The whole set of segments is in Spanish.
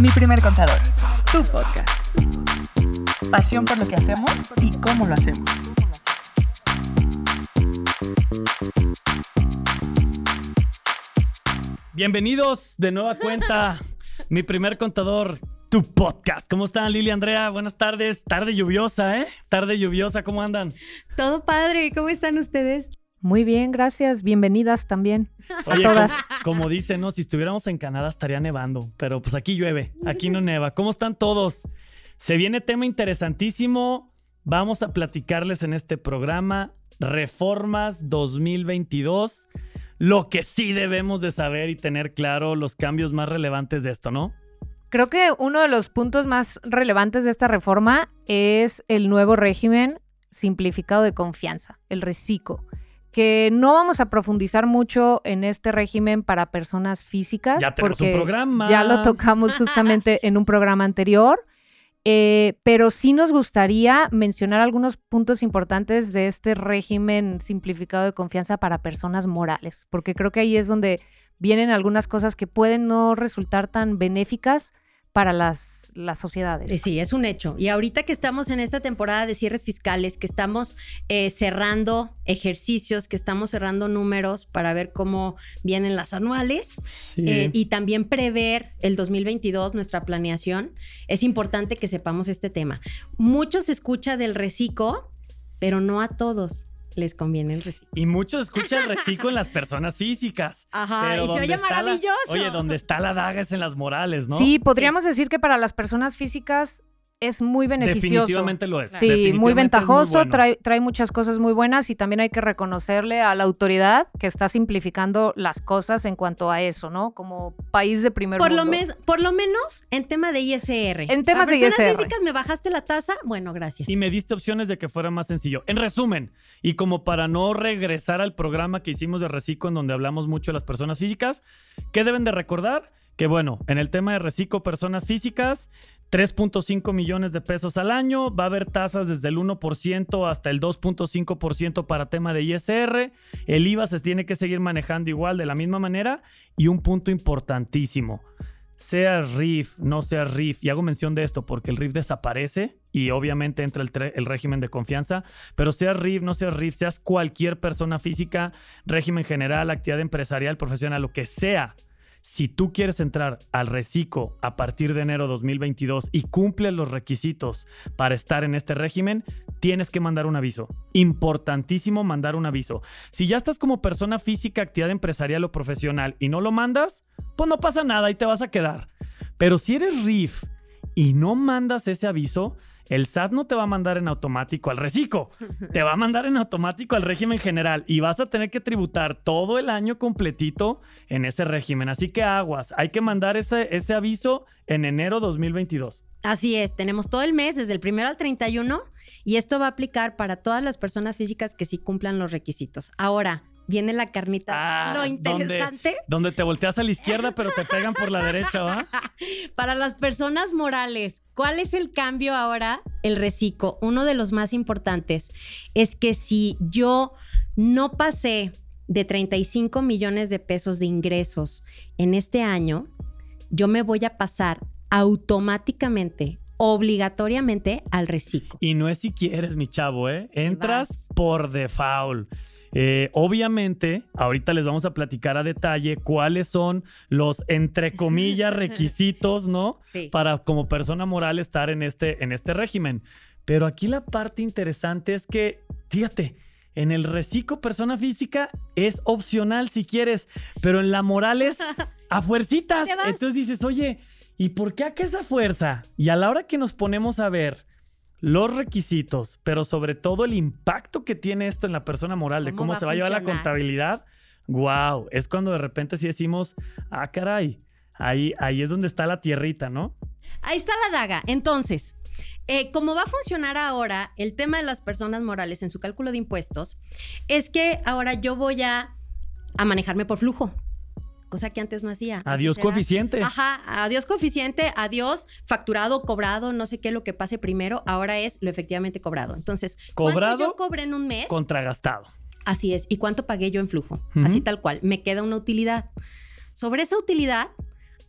Mi primer contador, tu podcast. Pasión por lo que hacemos y cómo lo hacemos. Bienvenidos de nueva cuenta, mi primer contador, tu podcast. ¿Cómo están, Lili Andrea? Buenas tardes. Tarde lluviosa, ¿eh? Tarde lluviosa, ¿cómo andan? Todo padre, ¿cómo están ustedes? Muy bien, gracias. Bienvenidas también. Oye, a todas. Como, como dicen, ¿no? Si estuviéramos en Canadá estaría nevando, pero pues aquí llueve, aquí no neva. ¿Cómo están todos? Se viene tema interesantísimo. Vamos a platicarles en este programa Reformas 2022. Lo que sí debemos de saber y tener claro los cambios más relevantes de esto, ¿no? Creo que uno de los puntos más relevantes de esta reforma es el nuevo régimen simplificado de confianza, el RECICO, que no vamos a profundizar mucho en este régimen para personas físicas. Ya tenemos un porque programa. Ya lo tocamos justamente en un programa anterior. Eh, pero sí nos gustaría mencionar algunos puntos importantes de este régimen simplificado de confianza para personas morales, porque creo que ahí es donde vienen algunas cosas que pueden no resultar tan benéficas para las, las sociedades. Eh, Sí, es un hecho. Y ahorita que estamos en esta temporada de cierres fiscales, que estamos eh, cerrando ejercicios, que estamos cerrando números para ver cómo vienen las anuales Sí. eh, y también prever el 2022, nuestra planeación, es importante que sepamos este tema. Mucho se escucha del reciclo, pero no a todos les conviene el reciclo. Y muchos escuchan el reciclo en las personas físicas. Ajá, Pero y se oye está la- maravilloso. oye, donde está la daga es en las morales, ¿no? Sí, podríamos decir que para las personas físicas es muy beneficioso. Definitivamente lo es. Sí, muy Definitivamente ventajoso, bueno. trae, trae muchas cosas muy buenas y también hay que reconocerle a la autoridad que está simplificando las cosas en cuanto a eso, ¿no? Como país de primer Por lo, mes- por lo menos en tema de ISR. En temas de personas ISR. físicas me bajaste la tasa, bueno, gracias. Y me diste opciones de que fuera más sencillo. En resumen, y como para no regresar al programa que hicimos de Reciclo, en donde hablamos mucho de las personas físicas, ¿qué deben de recordar? Que bueno, en el tema de Reciclo Personas Físicas, 3.5 millones de pesos al año, va a haber tasas desde el 1% hasta el 2.5% para tema de ISR, el IVA se tiene que seguir manejando igual de la misma manera. Y un punto importantísimo, seas RIF, no seas RIF, y hago mención de esto porque el RIF desaparece y obviamente entra el, régimen de confianza, pero seas RIF, no seas RIF, seas cualquier persona física, régimen general, actividad empresarial, profesional, lo que sea. Si tú quieres entrar al reciclo a partir de enero 2022 y cumples los requisitos para estar en este régimen, tienes que mandar un aviso. Importantísimo mandar un aviso. Si ya estás como persona física, actividad empresarial o profesional y no lo mandas, pues no pasa nada y te vas a quedar. Pero si eres RIF y no mandas ese aviso, el SAT no te va a mandar en automático al reciclo, te va a mandar en automático al régimen general y vas a tener que tributar todo el año completito en ese régimen. Así que aguas, hay que mandar ese, ese aviso en enero 2022. Así es, tenemos todo el mes, desde el primero al 31, y esto va a aplicar para todas las personas físicas que sí cumplan los requisitos. Ahora, viene la carnita. Ah, Lo ¿dónde? interesante Donde te volteas a la izquierda pero te pegan por la derecha, ¿va? para las personas morales. ¿Cuál es el cambio ahora? El reciclo, uno de los más importantes, es que si yo no pasé de 35 millones de pesos de ingresos en este año, yo me voy a pasar automáticamente, obligatoriamente al reciclo. Y no es si quieres, mi chavo, ¿eh? Entras por default. Eh, obviamente, ahorita les vamos a platicar a detalle cuáles son los, entre comillas, requisitos, ¿no? Sí. Para como persona moral estar en este, en este régimen. Pero aquí la parte interesante es que, fíjate, en el reciclo persona física es opcional si quieres, pero en la moral es a fuercitas. Entonces dices, oye, ¿y por qué acá esa fuerza? Y a la hora que nos ponemos a ver los requisitos, pero sobre todo el impacto que tiene esto en la persona moral, de ¿Cómo va se va a llevar la contabilidad, wow, es cuando de repente sí decimos, ah, caray, ahí, ahí es donde está la tierrita, ¿no? Ahí está la daga. Entonces, eh, como va a funcionar ahora el tema de las personas morales en su cálculo de impuestos, es que ahora yo voy a, a manejarme por flujo. Cosa que antes no hacía. Adiós era- coeficiente. Ajá, adiós coeficiente, adiós facturado, cobrado, no sé qué lo que pase primero, ahora es lo efectivamente cobrado. Entonces, ¿cuánto Cobrado yo cobré en un mes? Contragastado. Así es. ¿Y cuánto pagué yo en flujo? Así tal cual. Me queda una utilidad. Sobre esa utilidad,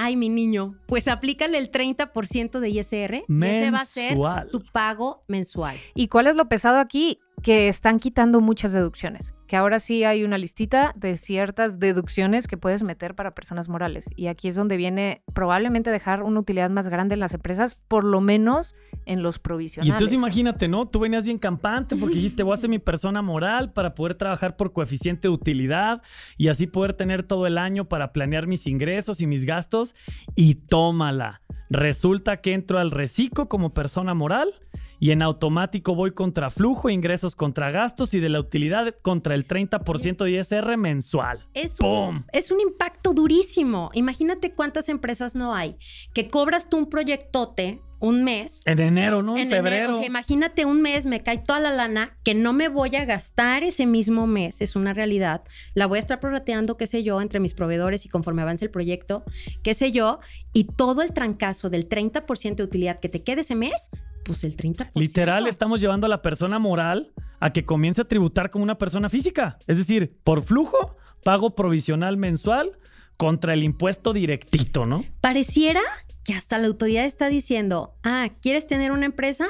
Ay, mi niño, pues aplícale el 30% de ISR y ese va a ser Mensual. tu pago mensual. ¿Y cuál es lo pesado aquí? Que están quitando muchas deducciones. Que ahora sí hay una listita de ciertas deducciones que puedes meter para personas morales. Y aquí es donde viene probablemente dejar una utilidad más grande en las empresas, por lo menos en los Y provisionales. entonces imagínate, ¿no? Tú venías bien campante porque dijiste, voy a ser mi persona moral para poder trabajar por coeficiente de utilidad y así poder tener todo el año para planear mis ingresos y mis gastos. Y tómala. Resulta que entro al reciclo como persona moral y en automático voy contra flujo, ingresos contra gastos y de la utilidad contra el 30% de ISR mensual. Es un, es un impacto durísimo. Imagínate cuántas empresas no hay que cobras tú un proyectote un mes. En enero, ¿no? En, en enero. febrero. O sea, imagínate un mes, me cae toda la lana que no me voy a gastar ese mismo mes, es una realidad. La voy a estar prorrateando, qué sé yo, entre mis proveedores y conforme avance el proyecto, qué sé yo, y todo el trancazo del 30% de utilidad que te quede ese mes, pues el 30%. Literal, estamos llevando a la persona moral a que comience a tributar como una persona física. Es decir, por flujo, pago provisional mensual contra el impuesto directito, ¿no? Pareciera que hasta la autoridad está diciendo, ah, ¿quieres tener una empresa?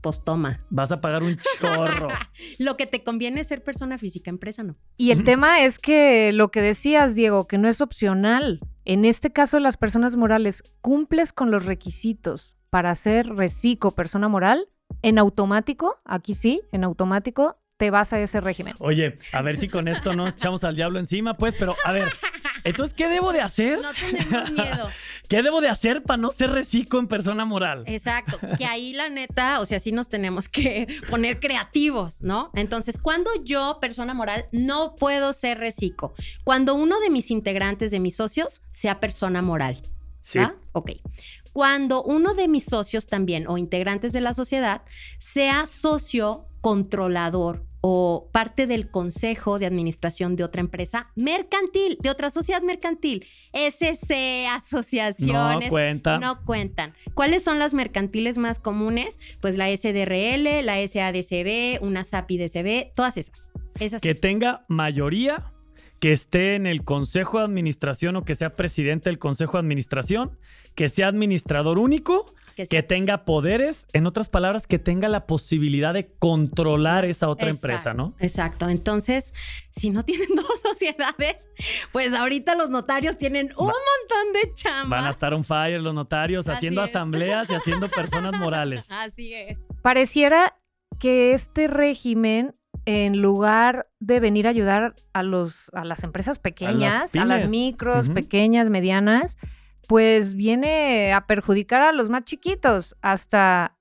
Pues toma. Vas a pagar un chorro. Lo que te conviene es ser persona física, empresa no. Y el tema es que lo que decías, Diego, que no es opcional. En este caso, las personas morales, cumples con los requisitos para ser reciclo persona moral, en automático, aquí sí, en automático, te vas a ese régimen. Oye, a ver si con esto nos echamos al diablo encima, pues, pero a ver, entonces, ¿qué debo de hacer? No tenemos miedo. ¿Qué debo de hacer para no ser reciclo en persona moral? Exacto, que ahí la neta, o sea, sí nos tenemos que poner creativos, ¿no? Entonces, cuando yo, persona moral, no puedo ser reciclo, cuando uno de mis integrantes, de mis socios, sea persona moral. Sí. ¿va? Ok. Cuando uno de mis socios también o integrantes de la sociedad sea socio controlador o parte del consejo de administración de otra empresa mercantil, de otra sociedad mercantil, SC, No asociaciones, cuenta. no cuentan. ¿Cuáles son las mercantiles más comunes? Pues la SDRL, la SADCB, una SAPI-DCB, todas esas. Esas Que tenga mayoría, que esté en el consejo de administración o que sea presidente del consejo de administración, que sea administrador único, que tenga poderes, en otras palabras, que tenga la posibilidad de controlar esa otra Exacto, empresa, ¿no? Exacto. Entonces, si no tienen dos sociedades, pues ahorita los notarios tienen un montón de chamba. Van a estar on fire los notarios Así haciendo es. asambleas y haciendo personas morales. Así es. Pareciera que este régimen, en lugar de venir a ayudar a, los, a las empresas pequeñas, a las, micros, pequeñas, medianas, pues viene a perjudicar a los más chiquitos hasta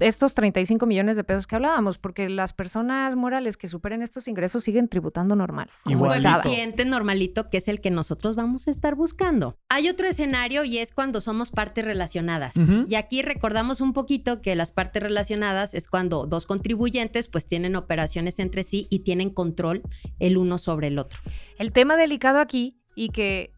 estos 35 millones de pesos que hablábamos, porque las personas morales que superen estos ingresos siguen tributando normal. estaba. coeficiente normalito que es el que nosotros vamos a estar buscando. Hay otro escenario y es cuando somos partes relacionadas. Y aquí recordamos un poquito que las partes relacionadas es cuando dos contribuyentes pues tienen operaciones entre sí y tienen control el uno sobre el otro. El tema delicado aquí y que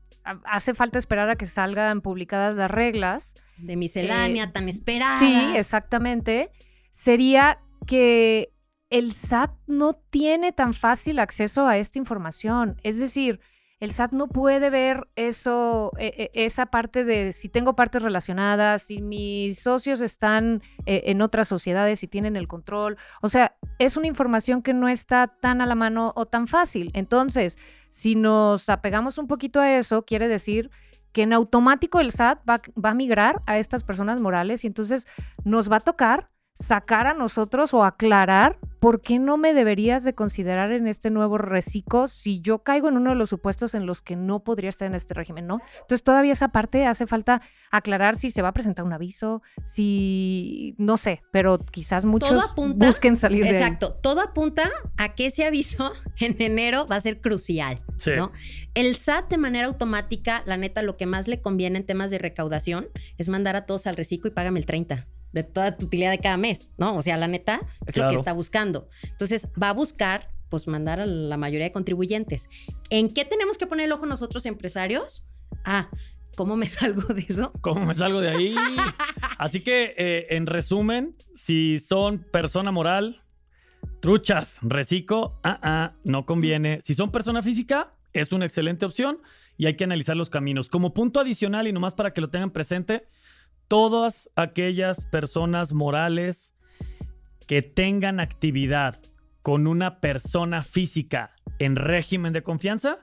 hace falta esperar a que salgan publicadas las reglas. De miscelánea Eh, tan esperada. Sí, exactamente. Sería que el SAT no tiene tan fácil acceso a esta información. Es decir, el SAT no puede ver eso, e- e- esa parte de si tengo partes relacionadas, si mis socios están eh, en otras sociedades y tienen el control. O sea, es una información que no está tan a la mano o tan fácil. Entonces, si nos apegamos un poquito a eso, quiere decir que en automático el SAT va, va a migrar a estas personas morales y entonces nos va a tocar sacar a nosotros o aclarar por qué no me deberías de considerar en este nuevo reciclo si yo caigo en uno de los supuestos en los que no podría estar en este régimen, ¿no? Entonces todavía esa parte hace falta aclarar si se va a presentar un aviso, si no sé, pero quizás muchos apunta- busquen salir de ahí. Exacto, todo apunta a que ese aviso en enero va a ser crucial, Sí. ¿no? El SAT de manera automática, la neta, lo que más le conviene en temas de recaudación es mandar a todos al reciclo y págame el 30 de toda tu utilidad de cada mes, ¿no? O sea, la neta es lo que está buscando. Entonces, va a buscar, pues, mandar a la mayoría de contribuyentes. ¿En qué tenemos que poner el ojo nosotros, empresarios? Ah, ¿cómo me salgo de eso? ¿Cómo me salgo de ahí? Así que, eh, en resumen, si son persona moral, truchas, reciclo, ah, ah, no conviene. Si son persona física, es una excelente opción. y hay que analizar los caminos. Como punto adicional y nomás para que lo tengan presente, todas aquellas personas morales que tengan actividad con una persona física en régimen de confianza,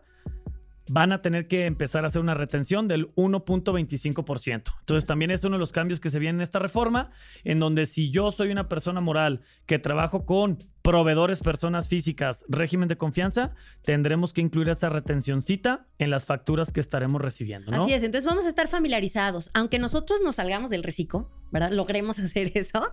van a tener que empezar a hacer una retención del 1.25%. Entonces también es uno de los cambios que se viene en esta reforma, en donde si yo soy una persona moral que trabajo con proveedores, personas físicas, régimen de confianza, tendremos que incluir esa retencióncita en las facturas que estaremos recibiendo. ¿no? Así es, entonces vamos a estar familiarizados. Aunque nosotros nos salgamos del reciclo, ¿verdad? Logremos hacer eso.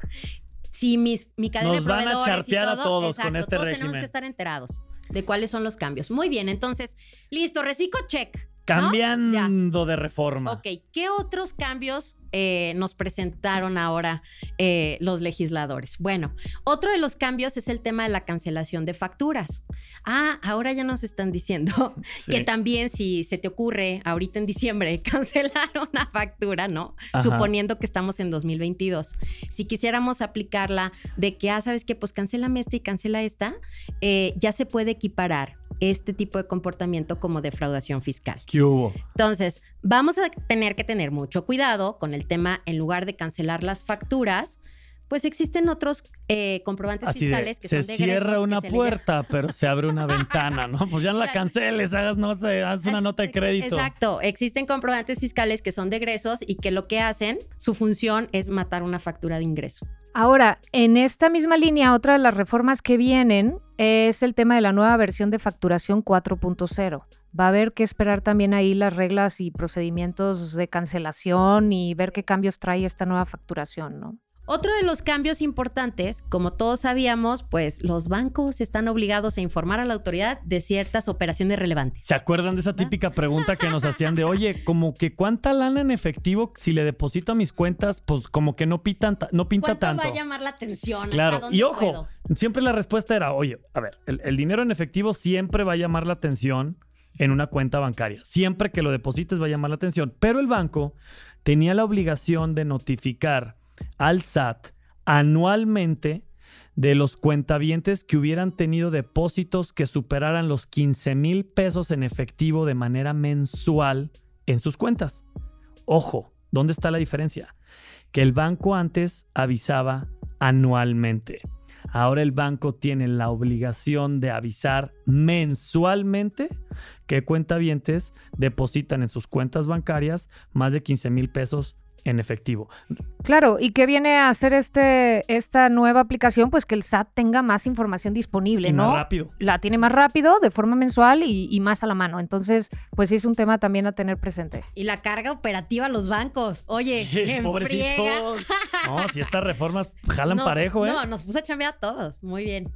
Si mis, mi cadena Nos de van a proveedores y chartear a todo, todos con este todos tenemos régimen. que estar enterados de cuáles son los cambios. Muy bien, entonces, listo, reciclo check. ¿no? Cambiando de reforma. Ok, ¿qué otros cambios eh, nos presentaron ahora eh, los legisladores? Bueno, otro de los cambios es el tema de la cancelación de facturas. Ah, ahora ya nos están diciendo Sí. que también si se te ocurre ahorita en diciembre cancelar una factura, ¿no? Ajá. Suponiendo que estamos en 2022. Si quisiéramos aplicarla de que, ah, ¿sabes qué? Pues cancélame esta y cancela esta, eh, ya se puede equiparar este tipo de comportamiento como defraudación fiscal. ¿Qué hubo? Entonces, vamos a tener que tener mucho cuidado con el tema, en lugar de cancelar las facturas, pues existen otros eh, comprobantes Así de, fiscales que se son de cierra una se puerta, pero se abre una ventana, ¿no? Pues ya no la canceles, hagas nota, haz una nota de crédito. Exacto, existen comprobantes fiscales que son de egresos y que lo que hacen, su función es matar una factura de ingreso. Ahora, en esta misma línea, otra de las reformas que vienen es el tema de la nueva versión de facturación 4.0. Va a haber que esperar también ahí las reglas y procedimientos de cancelación y ver qué cambios trae esta nueva facturación, ¿no? Otro de los cambios importantes, como todos sabíamos, pues los bancos están obligados a informar a la autoridad de ciertas operaciones relevantes. ¿Se acuerdan de esa típica pregunta que nos hacían de, oye, como que cuánta lana en efectivo si le deposito a mis cuentas, pues como que no, pitan ta- no pinta ¿Cuánto tanto? va a llamar la atención? ¿A Claro, y ojo, puedo? siempre la respuesta era, oye, a ver, el, el dinero en efectivo siempre va a llamar la atención en una cuenta bancaria. Siempre que lo deposites va a llamar la atención. Pero el banco tenía la obligación de notificar al SAT anualmente de los cuentavientes que hubieran tenido depósitos que superaran los 15 mil pesos en efectivo de manera mensual en sus cuentas. Ojo, ¿dónde está la diferencia? Que el banco antes avisaba anualmente. Ahora el banco tiene la obligación de avisar mensualmente que cuentavientes depositan en sus cuentas bancarias más de 15 mil pesos en efectivo. Claro, ¿y qué viene a hacer este, esta nueva aplicación? Pues que el SAT tenga más información disponible, Y ¿no? más rápido. La tiene más rápido, de forma mensual y, y más a la mano. Entonces, pues sí es un tema también a tener presente. Y la carga operativa a los bancos. Oye, Sí, pobrecitos. No, si estas reformas jalan No, parejo, ¿eh? No, nos puso a chambear a todos. Muy bien.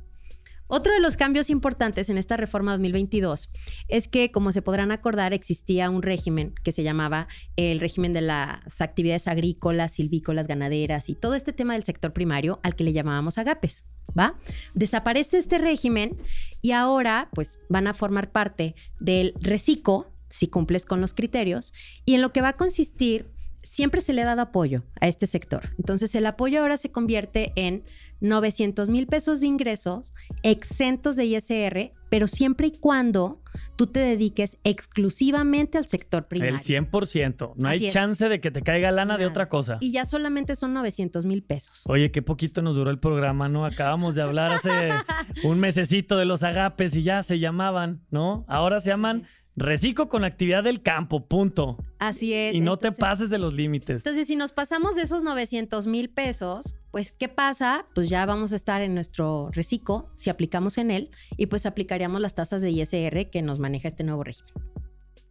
Otro de los cambios importantes en esta reforma 2022 es que, como se podrán acordar, existía un régimen que se llamaba el régimen de las actividades agrícolas, silvícolas, ganaderas y todo este tema del sector primario al que le llamábamos agapes, ¿va? Desaparece este régimen y ahora, pues, van a formar parte del reciclo, si cumples con los criterios, y en lo que va a consistir siempre se le ha dado apoyo a este sector. Entonces el apoyo ahora se convierte en 900 mil pesos de ingresos exentos de ISR, pero siempre y cuando tú te dediques exclusivamente al sector primario. El 100%. No Así hay es. chance de que te caiga lana de otra cosa. Y ya solamente son 900 mil pesos. Oye, qué poquito nos duró el programa, ¿no? Acabamos de hablar hace un mesecito de los agapes y ya se llamaban, ¿no? Ahora se llaman reciclo con actividad del campo, punto. Así es. Y no te pases de los límites. Entonces, si nos pasamos de esos 900 mil pesos, pues, ¿qué pasa? Pues ya vamos a estar en nuestro reciclo, si aplicamos en él, y pues aplicaríamos las tasas de ISR que nos maneja este nuevo régimen.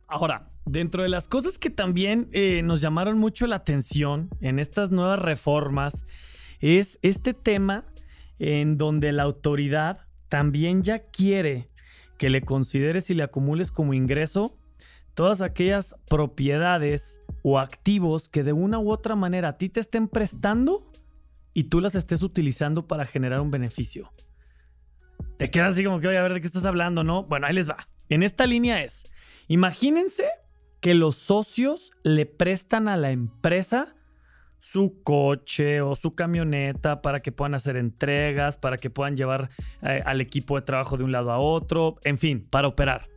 Ahora, dentro de las cosas que también eh, nos llamaron mucho la atención en estas nuevas reformas es este tema en donde la autoridad también ya quiere que le consideres y le acumules como ingreso todas aquellas propiedades o activos que de una u otra manera a ti te estén prestando y tú las estés utilizando para generar un beneficio. Te quedas así como que, oye, a ver, ¿de qué estás hablando? No, bueno, ahí les va. En esta línea es, imagínense que los socios le prestan a la empresa su coche o su camioneta para que puedan hacer entregas, para que puedan llevar eh, al equipo de trabajo de un lado a otro, en fin, para operar.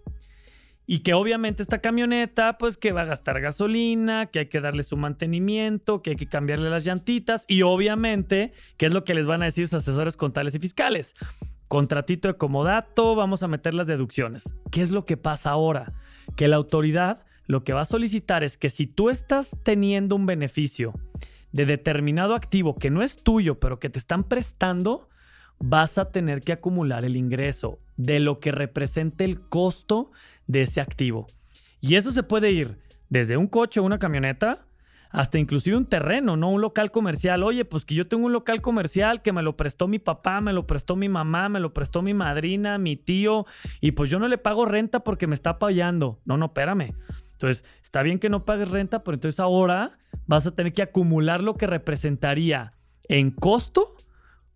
Y que obviamente esta camioneta, pues que va a gastar gasolina, que hay que darle su mantenimiento, que hay que cambiarle las llantitas y obviamente, ¿qué es lo que les van a decir sus asesores contables y fiscales? Contratito de comodato, vamos a meter las deducciones. ¿Qué es lo que pasa ahora? Que la autoridad lo que va a solicitar es que si tú estás teniendo un beneficio de determinado activo que no es tuyo, pero que te están prestando, vas a tener que acumular el ingreso de lo que represente el costo de ese activo. Y eso se puede ir desde un coche o una camioneta hasta inclusive un terreno, ¿no? Un local comercial. Oye, pues que yo tengo un local comercial que me lo prestó mi papá, me lo prestó mi mamá, me lo prestó mi madrina, mi tío, y pues yo no le pago renta porque me está apoyando. No, no, espérame. Entonces, está bien que no pagues renta, pero entonces ahora vas a tener que acumular lo que representaría en costo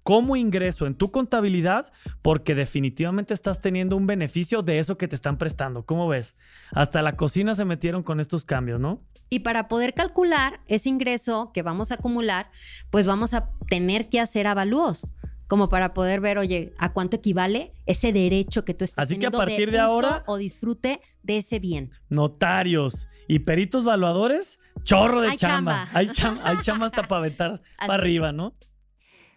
como ingreso en tu contabilidad porque definitivamente estás teniendo un beneficio de eso que te están prestando. ¿Cómo ves? Hasta la cocina se metieron con estos cambios, ¿no? Y para poder calcular ese ingreso que vamos a acumular, pues vamos a tener que hacer avalúos como para poder ver, oye, a cuánto equivale ese derecho que tú estás Así que a teniendo partir de, ahora o disfrute de ese bien. notarios y peritos valuadores, chorro de Hay chamba. chamba. Hay chamba, hay chamba hasta para aventar Así para arriba, ¿no?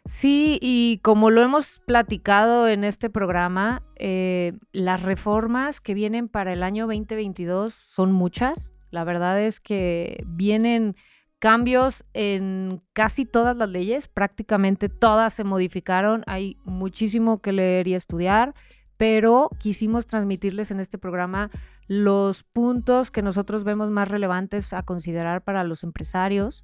Sí, y como lo hemos platicado en este programa, eh, las reformas que vienen para el año 2022 son muchas. La verdad es que vienen cambios en casi todas las leyes, prácticamente todas se modificaron, hay muchísimo que leer y estudiar, pero quisimos transmitirles en este programa los puntos que nosotros vemos más relevantes a considerar para los empresarios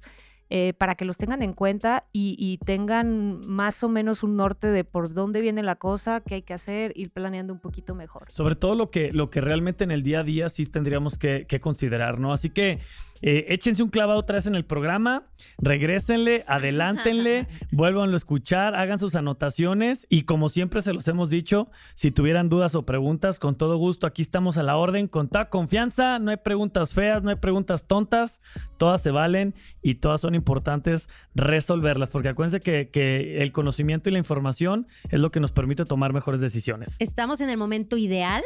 eh, para que los tengan en cuenta y, tengan más o menos un norte de por dónde viene la cosa, qué hay que hacer, ir planeando un poquito mejor. Sobre todo lo que, lo que realmente en el día a día sí tendríamos que, que considerar, ¿no? Así que eh, échense un clavado otra vez en el programa, regrésenle, adelántenle, vuélvanlo a escuchar, hagan sus anotaciones y como siempre se los hemos dicho, si tuvieran dudas o preguntas, con todo gusto, aquí estamos a la orden, con toda confianza, no hay preguntas feas, no hay preguntas tontas, todas se valen y todas son importantes resolverlas, porque acuérdense que, que el conocimiento y la información es lo que nos permite tomar mejores decisiones. Estamos en el momento ideal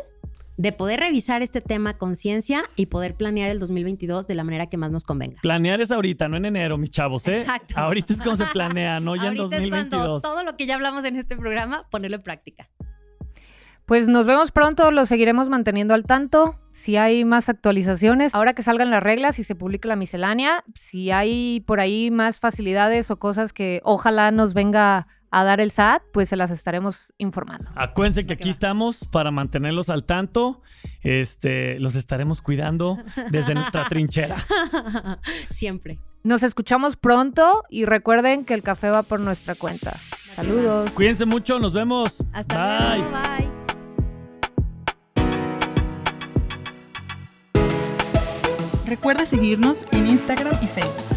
de poder revisar este tema a conciencia y poder planear el 2022 de la manera que más nos convenga. Planear es ahorita, no en enero, mis chavos, ¿eh? Exacto. Ahorita es como se planea, no ya en Ahorita es cuando 2022. todo lo que ya hablamos en este programa, ponerlo en práctica. Pues nos vemos pronto, lo seguiremos manteniendo al tanto. Si hay más actualizaciones, ahora que salgan las reglas y se publique la miscelánea, si hay por ahí más facilidades o cosas que ojalá nos venga a dar el SAT, pues se las estaremos informando. Acuérdense que aquí estamos para mantenerlos al tanto. Este, los estaremos cuidando desde nuestra trinchera. Siempre. Nos escuchamos pronto y recuerden que el café va por nuestra cuenta. Saludos. Cuídense mucho, nos vemos. Hasta Bye. luego. Bye. Recuerda seguirnos en Instagram y Facebook.